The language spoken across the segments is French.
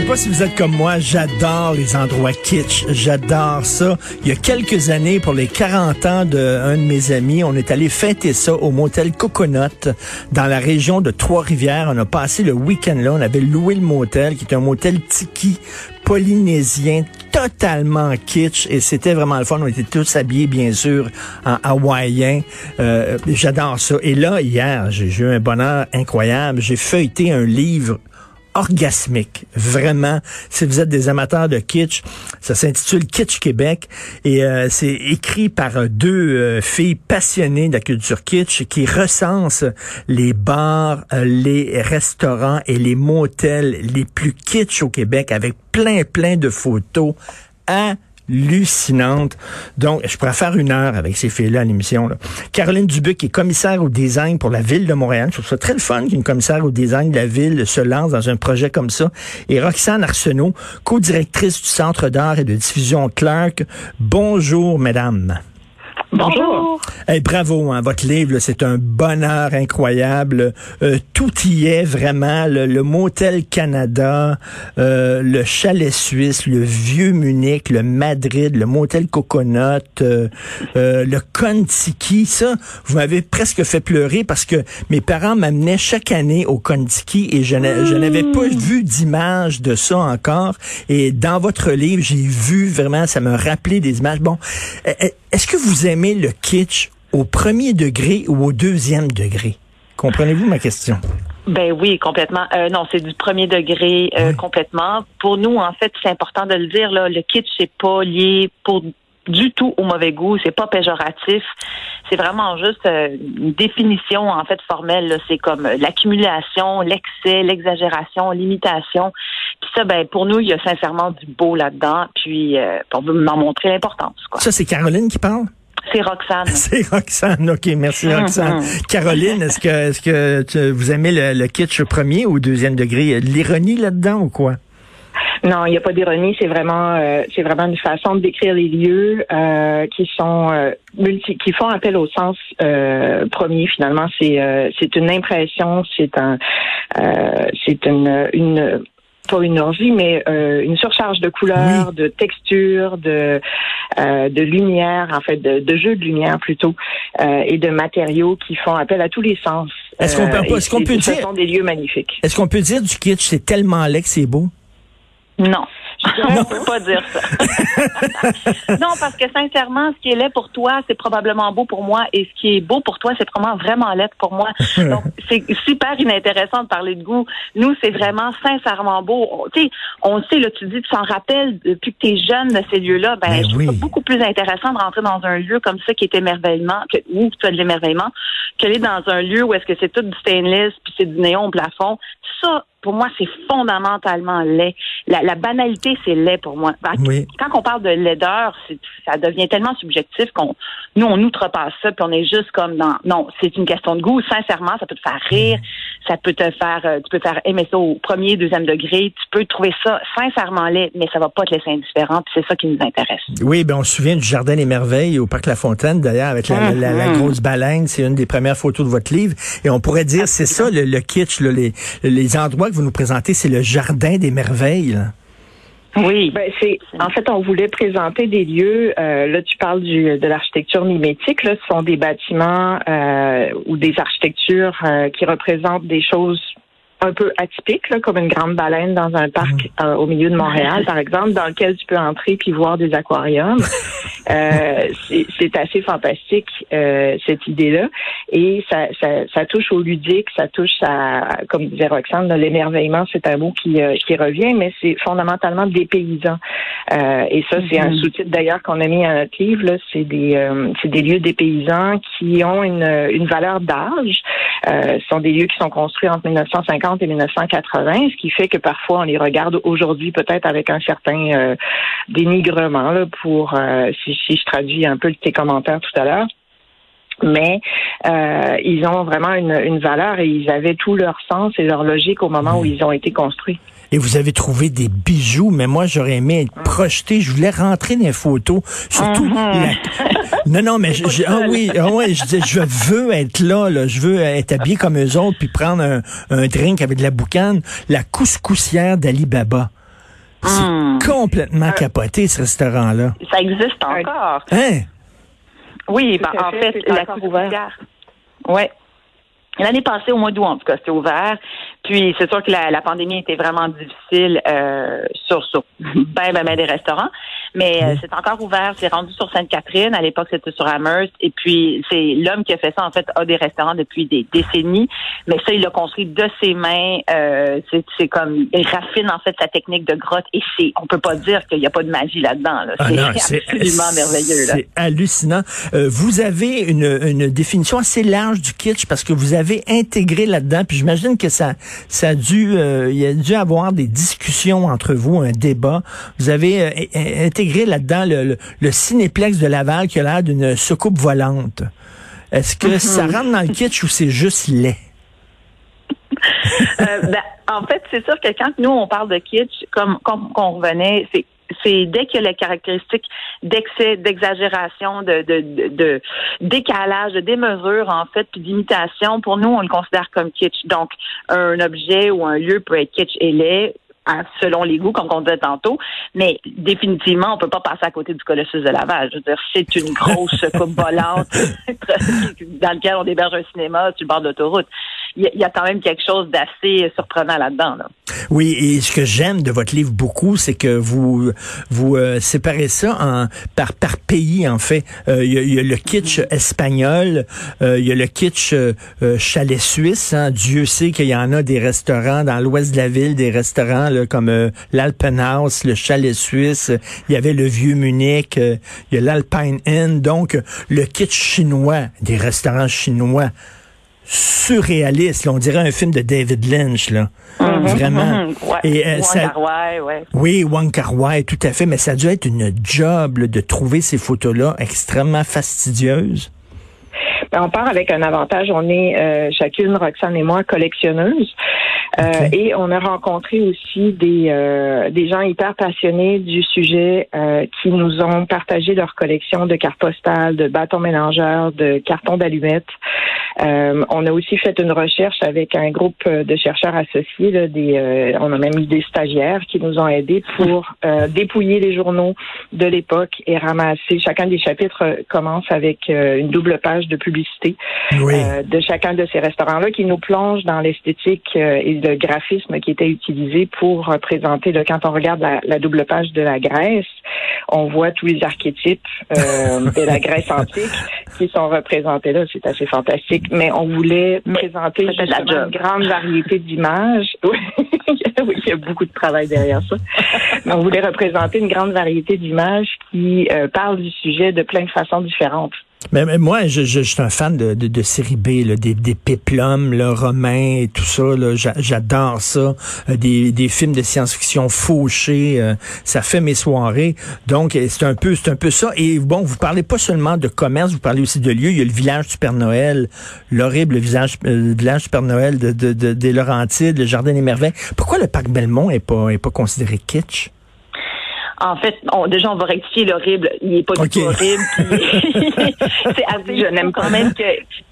Sais pas si vous êtes comme moi, j'adore les endroits kitsch, j'adore ça. Il y a quelques années, pour les 40 ans d'un de, mes amis, on est allé fêter ça au motel Coconut dans la région de Trois-Rivières. On a passé le week-end là, on avait loué le motel, qui est un motel tiki polynésien totalement kitsch et c'était vraiment le fun. On était tous habillés, bien sûr, en hawaïen. Euh, J'adore ça. Et là, hier, j'ai eu un bonheur incroyable. J'ai feuilleté un livre orgasmique. Vraiment, si vous êtes des amateurs de kitsch, ça s'intitule Kitsch Québec et euh, c'est écrit par deux euh, filles passionnées de la culture kitsch qui recensent les bars, euh, les restaurants et les motels les plus kitsch au Québec avec plein plein de photos hallucinante. Donc, je pourrais faire une heure avec ces filles-là à l'émission. Caroline Dubuc est commissaire au design pour la ville de Montréal. Je trouve ça très le fun qu'une commissaire au design de la ville se lance dans un projet comme ça. Et Roxane Arsenault, co-directrice du Centre d'art et de diffusion Clark. Bonjour, mesdames. Bonjour. Hey, bravo, hein, votre livre, c'est un bonheur incroyable. Euh, tout y est vraiment. Le, Motel Canada, euh, le Chalet Suisse, le Vieux Munich, le Madrid, le Motel Coconut, euh, le Contiki. Ça, vous m'avez presque fait pleurer parce que mes parents m'amenaient chaque année au Contiki et je n'avais pas mmh. vu d'image de ça encore. Et dans votre livre, j'ai vu vraiment, ça me rappelait des images. Bon, est-ce que vous aimez le kitsch au premier degré ou au deuxième degré? Comprenez-vous ma question? Ben oui, complètement. Euh, non, c'est du premier degré euh, complètement. Pour nous, en fait, c'est important de le dire. Là, le kitsch, c'est pas lié pour du tout au mauvais goût. C'est pas péjoratif. C'est vraiment juste euh, une définition en fait formelle. C'est comme l'accumulation, l'excès, l'exagération, l'imitation. Puis ça, ben pour nous, il y a sincèrement du beau là-dedans. Puis euh, on veut m'en montrer l'importance. Ça, c'est Caroline qui parle? C'est Roxane. C'est Roxane, ok, merci Roxane. Caroline, est-ce que est-ce que vous aimez le, le kitsch premier ou deuxième degré? L'ironie là-dedans ou quoi? Non, il n'y a pas d'ironie. C'est vraiment, euh, c'est vraiment une façon de décrire les lieux euh, qui sont euh, multi, qui font appel au sens premier. Finalement, c'est c'est une impression, c'est un, c'est une une pas une orgie, mais une surcharge de couleurs, de textures, de de lumière, en fait, de, de jeux de lumière plutôt, et de matériaux qui font appel à tous les sens. Est-ce qu'on peut, est-ce qu'on peut dire, ce sont des lieux magnifiques. Est-ce qu'on peut dire du kitsch, c'est tellement laid que c'est beau? Non. Je ne peux pas dire ça. non, parce que sincèrement, ce qui est laid pour toi, c'est probablement beau pour moi, et ce qui est beau pour toi, c'est probablement vraiment laid pour moi. Donc, c'est super inintéressant de parler de goût. Nous, c'est vraiment sincèrement beau. Tu sais, on sait, là, tu dis, tu s'en rappelles depuis que tu es jeune de ces lieux-là. Ben, ben je trouve ça beaucoup plus intéressant de rentrer dans un lieu comme ça qui est émerveillement, que, où tu as de l'émerveillement, qu'aller dans un lieu où est-ce que c'est tout du stainless puis c'est du néon au plafond. Ça, pour moi, c'est fondamentalement laid. La, banalité, c'est laid pour moi. Quand on parle de laideur, ça devient tellement subjectif qu'on, nous, on outrepasse ça, puis on est juste comme dans, non, c'est une question de goût. Sincèrement, ça peut te faire rire, ça peut te faire, euh, tu peux faire aimer ça au premier, deuxième degré, tu peux trouver ça sincèrement laid, mais ça va pas te laisser indifférent, puis c'est ça qui nous intéresse. Oui, ben on se souvient du Jardin des Merveilles au Parc La Fontaine, d'ailleurs, avec la, mm-hmm. grosse baleine, c'est une des premières photos de votre livre, et on pourrait dire, c'est ça le, kitsch, les, les endroits que vous nous présentez, c'est le Jardin des merveilles. Oui, ben c'est en fait on voulait présenter des lieux. Euh, là, tu parles de l'architecture mimétique. Là, ce sont des bâtiments euh, ou des architectures euh, qui représentent des choses un peu atypiques, là, comme une grande baleine dans un parc mhm. au milieu de Montréal, par exemple, dans lequel tu peux entrer puis voir des aquariums. Euh, c'est assez fantastique euh, cette idée-là, et ça, ça, ça, touche au ludique, ça touche à, comme disait Roxane, l'émerveillement, c'est un mot qui, euh, qui revient, mais c'est fondamentalement des paysans. Euh, et ça, c'est un mhm. sous-titre d'ailleurs qu'on a mis à notre livre. C'est des, euh, des lieux des paysans qui ont une, une valeur d'âge. Ce sont des lieux qui sont construits entre 1950 et 1980, ce qui fait que parfois on les regarde aujourd'hui peut-être avec un certain dénigrement là, pour si si je traduis un peu tes commentaires tout à l'heure. mais euh, ils ont vraiment une, une, valeur et ils avaient tout leur sens et leur logique au moment où ils ont été construits. Et vous avez trouvé des bijoux, mais moi j'aurais aimé être projeté. Je voulais rentrer dans les photos, surtout. Mhm. Non, non, mais je, je, ah oui, ah ouais, je, je veux être là, là, je veux être habillé comme eux autres, puis prendre un, un drink avec de la boucane. La couscoussière d'Ali Baba. C'est Hmm. complètement capoté ce restaurant-là. Ça existe encore. Hein? Oui, ben, en fait, fait, c'est la couvrière. Ouais. L'année passée, au mois d'août, en tout cas, c'était ouvert. Puis c'est sûr que la, la pandémie était vraiment difficile euh, sur, sur ben, ben, ben des restaurants. Mais euh, c'est encore ouvert. C'est rendu sur Sainte-Catherine. À l'époque, c'était sur Amherst. Et puis, c'est l'homme qui a fait ça, en fait, a des restaurants depuis des décennies. Mais ça, il l'a construit de ses mains. Euh, c'est, c'est comme, il raffine, en fait, sa technique de grotte. Et c'est, on peut pas dire qu'il n'y a pas de magie là-dedans. Là. Ah C'est absolument merveilleux. C'est hallucinant. Euh, vous avez une, une définition assez large du kitsch parce que vous avez intégré là-dedans. Puis j'imagine que ça, ça a dû, euh, il y a dû avoir des discussions entre vous, un débat. Vous avez euh, in- intégré là-dedans le, le, le cinéplex de Laval qui a l'air d'une soucoupe volante. Est-ce que ça rentre dans le kitsch ou c'est juste laid? Euh, ben, en fait, c'est sûr que quand nous, on parle de kitsch, comme, qu'on revenait, c'est c'est dès qu'il y a les caractéristiques d'excès, d'exagération, de, de, de, de décalage, de démesure, en fait, puis d'imitation, pour nous, on le considère comme kitsch. Donc, un objet ou un lieu peut être kitsch et laid, hein, selon les goûts, comme on disait tantôt, mais définitivement, on peut pas passer à côté du Colossus de Laval. Je veux dire, c'est une grosse coupe volante dans laquelle on héberge un cinéma sur le bord de l'autoroute. Il y, y a quand même quelque chose d'assez surprenant là-dedans. Là. Oui, et ce que j'aime de votre livre beaucoup, c'est que vous vous euh, séparez ça en par par pays en fait. Euh, Il y, y a le kitsch espagnol, euh, il y a le kitsch euh, euh, chalet suisse. hein. Dieu sait qu'il y en a des restaurants dans l'ouest de la ville, des restaurants là, comme euh, l'Alpenhaus, le chalet suisse. Il y avait le vieux Munich, euh, il y a l'Alpine Inn. Donc le kitsch chinois, des restaurants chinois surréaliste. là. on dirait un film de David Lynch, là. Vraiment. Mhm, ouais. Et, euh, Wong ça- Kar-wai, ouais. Oui, Wong Kar Wai, tout à fait, mais ça a dû être une job là, de trouver ces photos-là extrêmement fastidieuses. Ben, on part avec un avantage. On est euh, chacune, Roxane et moi, collectionneuses. Euh. Et on a rencontré aussi des, euh, des gens hyper passionnés du sujet euh, qui nous ont partagé leur collection de cartes postales, de bâtons mélangeurs, de cartons d'allumettes. Euh, on a aussi fait une recherche avec un groupe euh, de chercheurs associés. Là, des, euh, on a même eu des stagiaires qui nous ont aidés pour euh, dépouiller les journaux de l'époque et ramasser. Chacun des chapitres commence avec une double page de publicité Oui. euh, de chacun de ces restaurants-là qui nous plonge dans l'esthétique et le graphisme qui était utilisé pour représenter. Là, quand on regarde la, la double page de la Grèce, on voit tous les archétypes euh, de la Grèce antique qui sont représentés là. C'est assez fantastique. Mais on voulait présenter une grande variété d'images. Oui, oui, il y a beaucoup de travail derrière ça. Mais on voulait représenter une grande variété d'images qui euh, parlent du sujet de plein de façons différentes. Mais, mais moi, je, je, je suis un fan de, de, de série B, là, des, des péplums là, romains et tout ça. J'adore ça. Euh, des, des films de science-fiction fauchés, euh, ça fait mes soirées. Donc, euh, c'est un peu c'est un peu ça. Et bon, vous parlez pas seulement de commerce, vous parlez aussi de lieux. Il y a le village du Père Noël, l'horrible village, euh, village du Père Noël de, de, de- des Laurentides, le Jardin des Merveilles. Pourquoi le parc Belmont est pas, est pas considéré kitsch? En fait, on, déjà, on va rectifier l'horrible. Il n'est pas du tout horrible. c'est assez Je n'aime quand même que,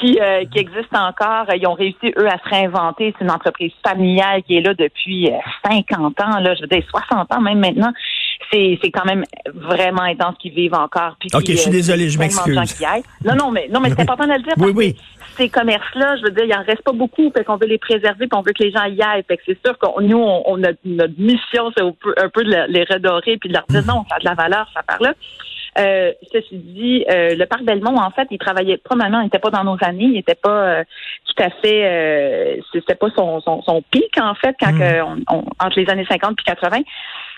qui, euh, qui existe encore. Ils ont réussi, eux, à se réinventer. C'est une entreprise familiale qui est là depuis euh, 50 ans, là, je veux dire 60 ans même maintenant. C'est, c'est quand même vraiment intense qu'ils vivent encore. Puis Ok, je suis euh, désolé, je m'excuse. qui y aillent. Non, non, mais, non, mais c'est important de le dire. Oui, parce que oui. Ces commerces-là, je veux dire, il en reste pas beaucoup, fait qu'on veut les préserver, puis on veut que les gens y aillent. Fait que c'est sûr qu'on nous, on, on a notre mission, c'est un peu, de le- les redorer, puis de leur dire non, ça a de la valeur, ça part là. Euh, ceci dit, euh, le parc Belmont, en fait, il travaillait probablement, il n'était pas dans nos années, il n'était pas euh, tout à fait, euh, c'était pas son, son, son pic en fait quand Mm. que on- on- entre les années 50 puis 80.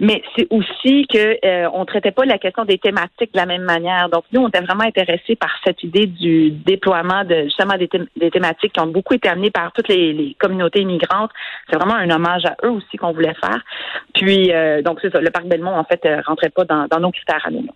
Mais c'est aussi que euh, on traitait pas la question des thématiques de la même manière. Donc nous, on était vraiment intéressés par cette idée du déploiement de justement des, des thématiques qui ont beaucoup été amenées par toutes les, les communautés immigrantes. C'est vraiment un hommage à eux aussi qu'on voulait faire. Puis euh, donc c'est ça, le parc Belmont en fait euh, rentrait pas dans, dans nos critères à nous.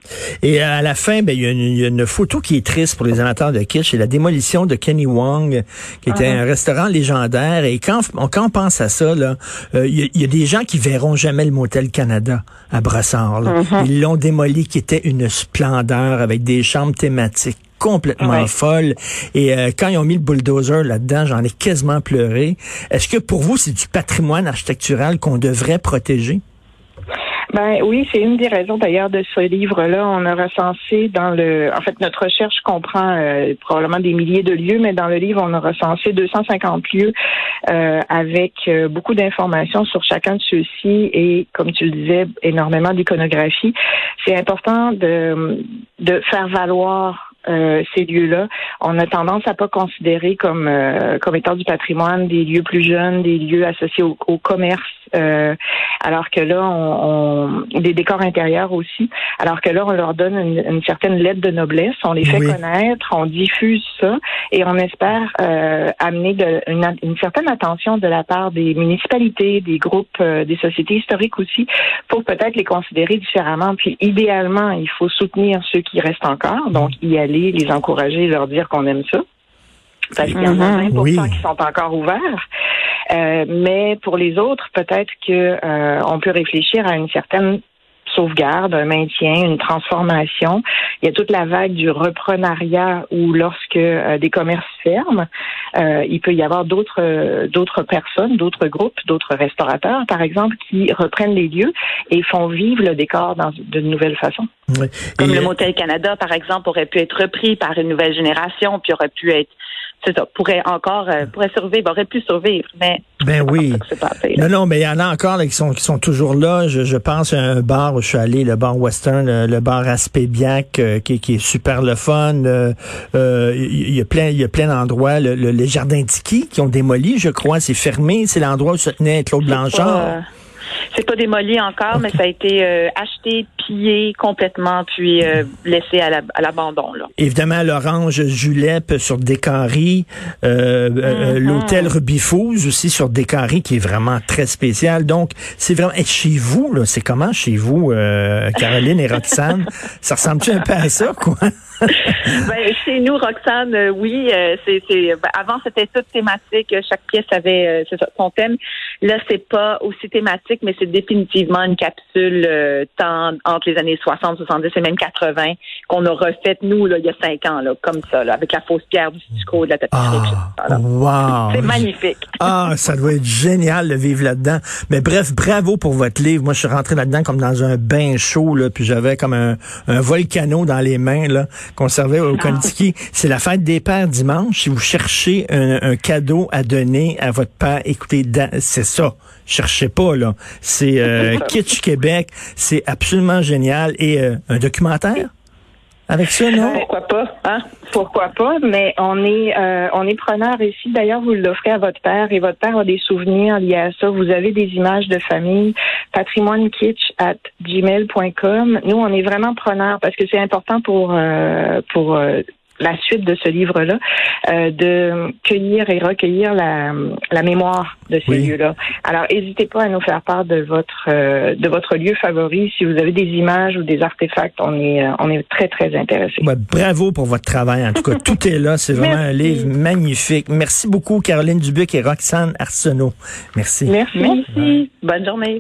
Et à la fin, ben il y, a une photo qui est triste pour les amateurs de kitsch, c'est la démolition de Kenny Wong, qui était uh-huh. un restaurant légendaire. Et quand on, quand on pense à ça, là, il y, y, a des gens qui verront jamais le motel Canada à Brassard. Uh-huh. Ils l'ont démoli, qui était une splendeur avec des chambres thématiques complètement folles. Et euh, quand ils ont mis le bulldozer là-dedans, j'en ai quasiment pleuré. Est-ce que pour vous, c'est du patrimoine architectural qu'on devrait protéger? Ben oui, c'est une des raisons d'ailleurs de ce livre-là. On a recensé dans le, en fait, notre recherche comprend euh, probablement des milliers de lieux, mais dans le livre, on a recensé 250 lieux euh, avec euh, beaucoup d'informations sur chacun de ceux-ci et, comme tu le disais, énormément d'iconographie. C'est important de de faire valoir euh, ces lieux-là. On a tendance à pas considérer comme euh, comme étant du patrimoine des lieux plus jeunes, des lieux associés au, commerce, euh, alors que là, on, des décors intérieurs aussi. Alors que là, on leur donne une, certaine lettre de noblesse, on les fait connaître, on diffuse ça et on espère amener de, une, une, certaine attention de la part des municipalités, des groupes, des sociétés historiques aussi, pour peut-être les considérer différemment. Puis idéalement, il faut soutenir ceux qui restent encore, donc y aller les encourager, leur dire qu'on aime ça. Parce qu'il y en a 20 mhm. qui sont encore ouverts. Euh, mais pour les autres, peut-être que euh, on peut réfléchir à une certaine sauvegarde, un maintien, une transformation. Il y a toute la vague du reprenariat où lorsque euh, des commerces ferment, euh, il peut y avoir d'autres euh, d'autres personnes, d'autres groupes, d'autres restaurateurs, par exemple, qui reprennent les lieux et font vivre le décor dans de nouvelles façons. Comme le Motel Canada, par exemple, aurait pu être repris par une nouvelle génération, puis aurait pu être c'est ça, pourrait encore, euh, pourrait survivre, aurait pu survivre, mais. Ben oui. non, non, mais il y en a encore qui sont qui sont toujours là. Je, je, pense à un bar où je suis allé, le bar Western, le, bar Aspébiac, euh, qui, qui, est super le fun. Euh, il y a plein, il y a plein d'endroits. Le, les jardins Tiki qui ont démoli, je crois, c'est fermé. C'est l'endroit où se tenait Claude Blanchard. C'est pas démoli encore, mais ça a été euh, acheté, pillé complètement, puis euh, laissé à l'abandon. là. Évidemment, l'Orange Julep sur Décari, euh, mm-hmm. l'hôtel Rubifous aussi sur Décari, qui est vraiment très spécial. Donc, c'est vraiment... Et chez vous, c'est comment chez vous, Caroline et Roxane? ça ressemble-tu un peu à ça, quoi? ben, chez nous, Roxane, euh, oui, euh, c'est, ben, avant c'était tout thématique, chaque pièce avait euh, son thème. Là, c'est pas aussi thématique, mais c'est définitivement une capsule tant entre les années 60, 70 et même 80 qu'on a refaite nous là, il y a cinq ans, là, comme ça, là, avec la fausse pierre du stucco, de la tapisserie. Ah, wow. C'est magnifique. Ah, ça doit être génial de vivre là-dedans. Mais bref, bravo pour votre livre. Moi, je suis rentré là-dedans comme dans un bain chaud, là, puis j'avais comme un, un volcano dans les mains, là conservé au ah. C'est la fête des pères dimanche. Si vous cherchez un, cadeau à donner à votre père, écoutez, c'est ça. Cherchez pas, là. C'est euh, Kitsch Québec. C'est absolument génial. Et euh, un documentaire? Avec ça, non? Pourquoi pas, hein? Pourquoi pas? Mais on est euh, on est preneur ici. D'ailleurs, vous l'offrez à votre père et votre père a des souvenirs liés à ça. Vous avez des images de famille, patrimoinekitsch at gmail.com. Nous, on est vraiment preneurs parce que c'est important pour euh, pour euh, la suite de ce livre-là, euh, de cueillir et recueillir la, la mémoire de ces lieux-là. Alors, n'hésitez pas à nous faire part de votre euh, de votre lieu favori. Si vous avez des images ou des artefacts, on est euh, on est très très intéressés. bravo pour votre travail. En tout cas, tout est là. C'est vraiment un livre magnifique. Merci beaucoup, Caroline Dubuc et Roxane Arsenault. Merci. Merci. Merci. Bonne journée.